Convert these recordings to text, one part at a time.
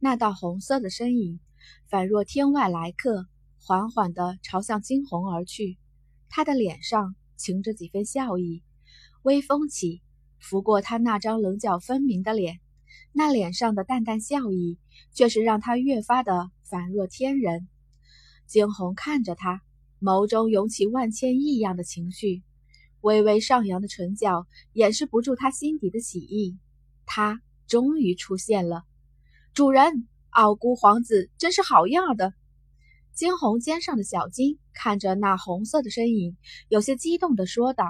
那道红色的身影，仿若天外来客，缓缓地朝向惊鸿而去。他的脸上噙着几分笑意，微风起，拂过他那张棱角分明的脸，那脸上的淡淡笑意，却是让他越发的仿若天人。惊鸿看着他，眸中涌起万千异样的情绪，微微上扬的唇角掩饰不住他心底的喜意。他终于出现了，主人，傲孤皇子真是好样的！惊鸿肩上的小金看着那红色的身影，有些激动地说道：“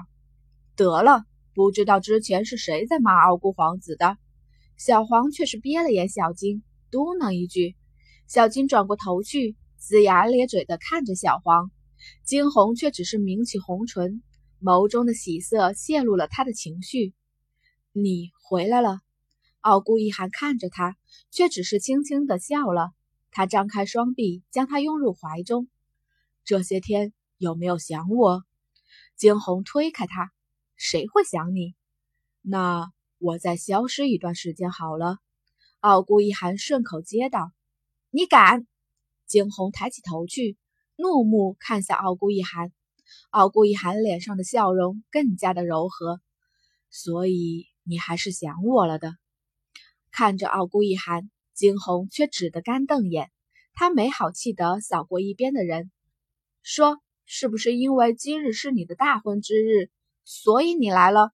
得了，不知道之前是谁在骂傲孤皇子的。”小黄却是瞥了眼小金，嘟囔一句。小金转过头去，龇牙咧嘴地看着小黄。惊鸿却只是抿起红唇，眸中的喜色泄露了他的情绪。“你回来了。”傲孤一寒看着他，却只是轻轻地笑了。他张开双臂，将他拥入怀中。这些天有没有想我？惊鸿推开他，谁会想你？那我再消失一段时间好了。傲孤一寒顺口接道：“你敢？”惊鸿抬起头去，怒目看向傲孤一寒。傲孤一寒脸上的笑容更加的柔和。所以你还是想我了的。看着傲孤一寒，惊鸿却只得干瞪眼。他没好气地扫过一边的人，说：“是不是因为今日是你的大婚之日，所以你来了？”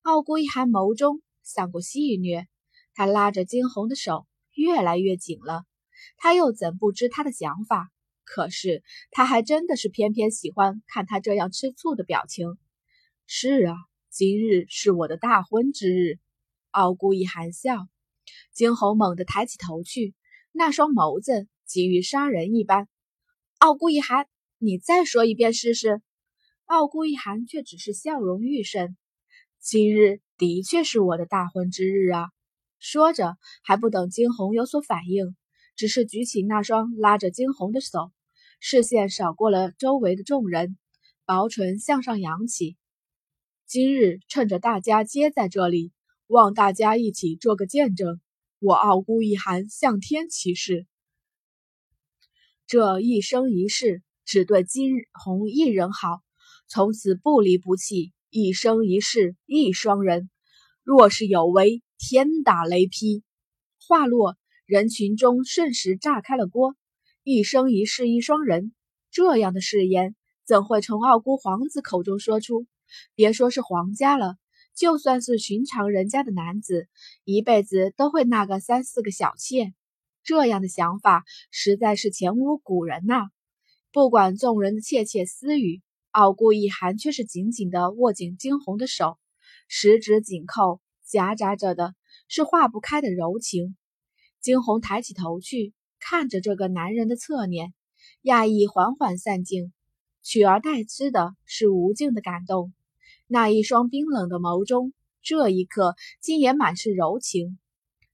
傲孤一寒眸中闪过戏谑，他拉着惊鸿的手越来越紧了。他又怎不知他的想法？可是他还真的是偏偏喜欢看他这样吃醋的表情。是啊，今日是我的大婚之日。傲孤一寒笑。惊鸿猛地抬起头去，那双眸子急于杀人一般。傲孤一寒，你再说一遍试试。傲孤一寒却只是笑容愈甚。今日的确是我的大婚之日啊！说着，还不等惊鸿有所反应，只是举起那双拉着惊鸿的手，视线扫过了周围的众人，薄唇向上扬起。今日趁着大家皆在这里。望大家一起做个见证，我傲孤一寒向天起誓，这一生一世只对金红一人好，从此不离不弃，一生一世一双人。若是有违，天打雷劈！话落，人群中瞬时炸开了锅。一生一世一双人，这样的誓言怎会从傲孤皇子口中说出？别说是皇家了。就算是寻常人家的男子，一辈子都会纳个三四个小妾，这样的想法实在是前无古人呐。不管众人的窃窃私语，傲孤一寒却是紧紧地握紧惊鸿的手，十指紧扣，夹杂着的是化不开的柔情。惊鸿抬起头去，看着这个男人的侧脸，讶异缓缓散尽，取而代之的是无尽的感动。那一双冰冷的眸中，这一刻竟也满是柔情。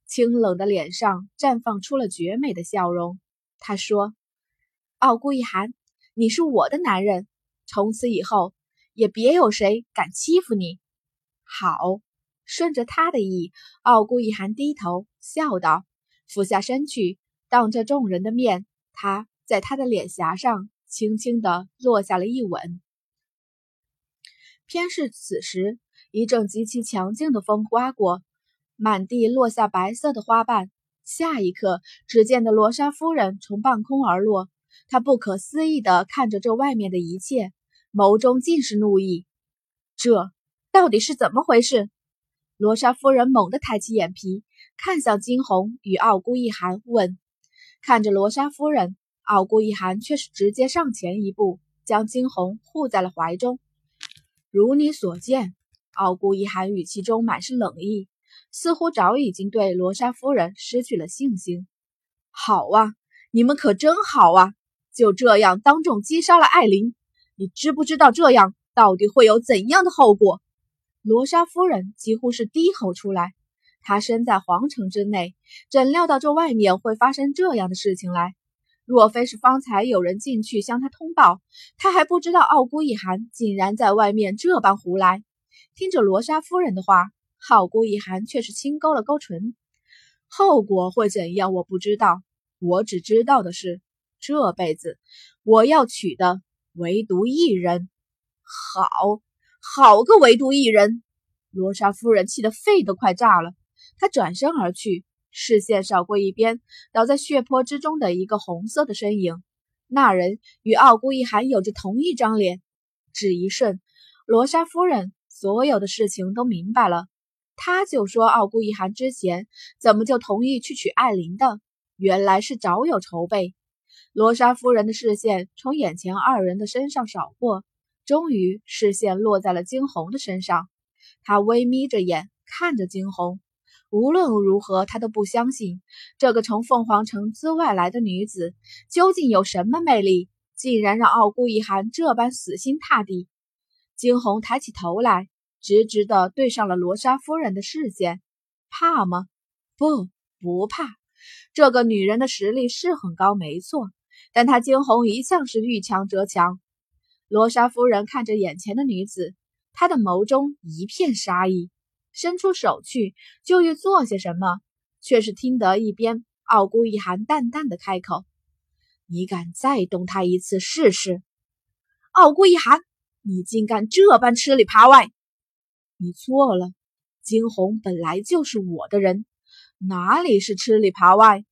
清冷的脸上绽放出了绝美的笑容。他说：“傲孤一寒，你是我的男人，从此以后也别有谁敢欺负你。”好，顺着他的意，傲孤一寒低头笑道，俯下身去，当着众人的面，他在他的脸颊上轻轻地落下了一吻。偏是此时，一阵极其强劲的风刮过，满地落下白色的花瓣。下一刻，只见得罗莎夫人从半空而落，她不可思议地看着这外面的一切，眸中尽是怒意。这到底是怎么回事？罗莎夫人猛地抬起眼皮，看向惊鸿与傲孤一寒，问：“看着罗莎夫人，傲孤一寒却是直接上前一步，将惊鸿护在了怀中。”如你所见，傲孤一寒语气中满是冷意，似乎早已经对罗莎夫人失去了信心。好啊，你们可真好啊！就这样当众击杀了艾琳，你知不知道这样到底会有怎样的后果？罗莎夫人几乎是低吼出来。她身在皇城之内，怎料到这外面会发生这样的事情来？若非是方才有人进去向他通报，他还不知道傲孤一寒竟然在外面这般胡来。听着罗莎夫人的话，傲孤一寒却是轻勾了勾唇。后果会怎样，我不知道。我只知道的是，这辈子我要娶的唯独一人。好，好个唯独一人！罗莎夫人气得肺都快炸了。她转身而去，视线扫过一边倒在血泊之中的一个红色的身影。那人与傲孤一寒有着同一张脸。只一瞬，罗莎夫人所有的事情都明白了。他就说：“傲孤一寒之前怎么就同意去娶艾琳的？原来是早有筹备。”罗莎夫人的视线从眼前二人的身上扫过，终于视线落在了惊鸿的身上。她微眯着眼看着惊鸿，无论如何，他都不相信这个从凤凰城之外来的女子究竟有什么魅力，竟然让傲孤一寒这般死心塌地。惊鸿抬起头来。直直地对上了罗莎夫人的视线，怕吗？不，不怕。这个女人的实力是很高，没错，但她惊鸿一向是遇强则强。罗莎夫人看着眼前的女子，她的眸中一片杀意，伸出手去就欲做些什么，却是听得一边傲孤一寒淡淡的开口：“你敢再动他一次试试？”傲孤一寒，你竟敢这般吃里扒外！你错了，惊鸿本来就是我的人，哪里是吃里扒外？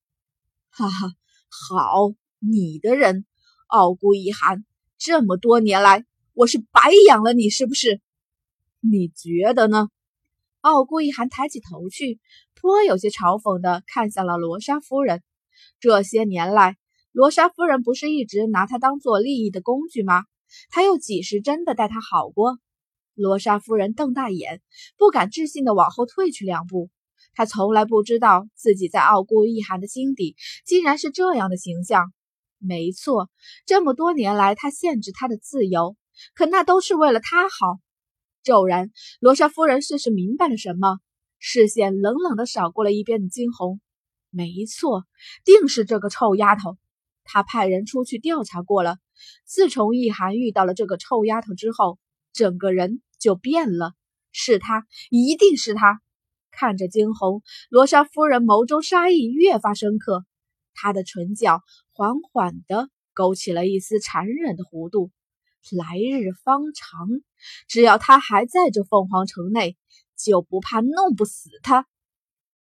哈哈，好，你的人，傲孤一寒，这么多年来，我是白养了你，是不是？你觉得呢？傲孤一寒抬起头去，颇有些嘲讽的看向了罗莎夫人。这些年来，罗莎夫人不是一直拿他当做利益的工具吗？他又几时真的待他好过？罗莎夫人瞪大眼，不敢置信地往后退去两步。她从来不知道自己在傲孤一寒的心底竟然是这样的形象。没错，这么多年来，他限制他的自由，可那都是为了他好。骤然，罗莎夫人似是明白了什么，视线冷冷地扫过了一边的惊鸿。没错，定是这个臭丫头。他派人出去调查过了，自从易寒遇到了这个臭丫头之后。整个人就变了，是他，一定是他。看着惊鸿，罗莎夫人眸中杀意越发深刻，她的唇角缓缓地勾起了一丝残忍的弧度。来日方长，只要他还在这凤凰城内，就不怕弄不死他。